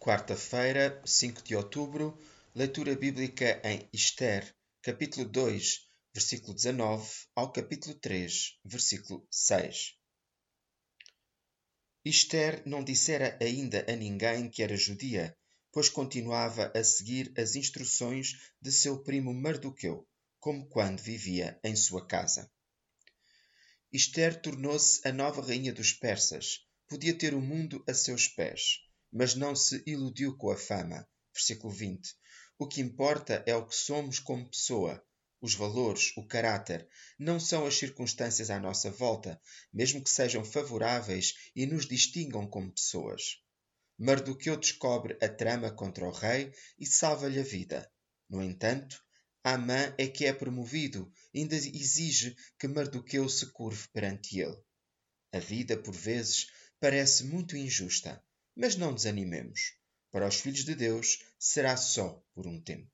Quarta-feira, 5 de outubro, leitura bíblica em Esther, capítulo 2, versículo 19 ao capítulo 3, versículo 6. Esther não dissera ainda a ninguém que era judia, pois continuava a seguir as instruções de seu primo Mardoqueu, como quando vivia em sua casa. Esther tornou-se a nova rainha dos persas, podia ter o mundo a seus pés mas não se iludiu com a fama. Versículo 20. O que importa é o que somos como pessoa. Os valores, o caráter, não são as circunstâncias à nossa volta, mesmo que sejam favoráveis e nos distingam como pessoas. Mardoqueu descobre a trama contra o rei e salva-lhe a vida. No entanto, Amã é que é promovido ainda exige que Mardoqueu se curve perante ele. A vida, por vezes, parece muito injusta mas não desanimemos. Para os filhos de Deus será só por um tempo.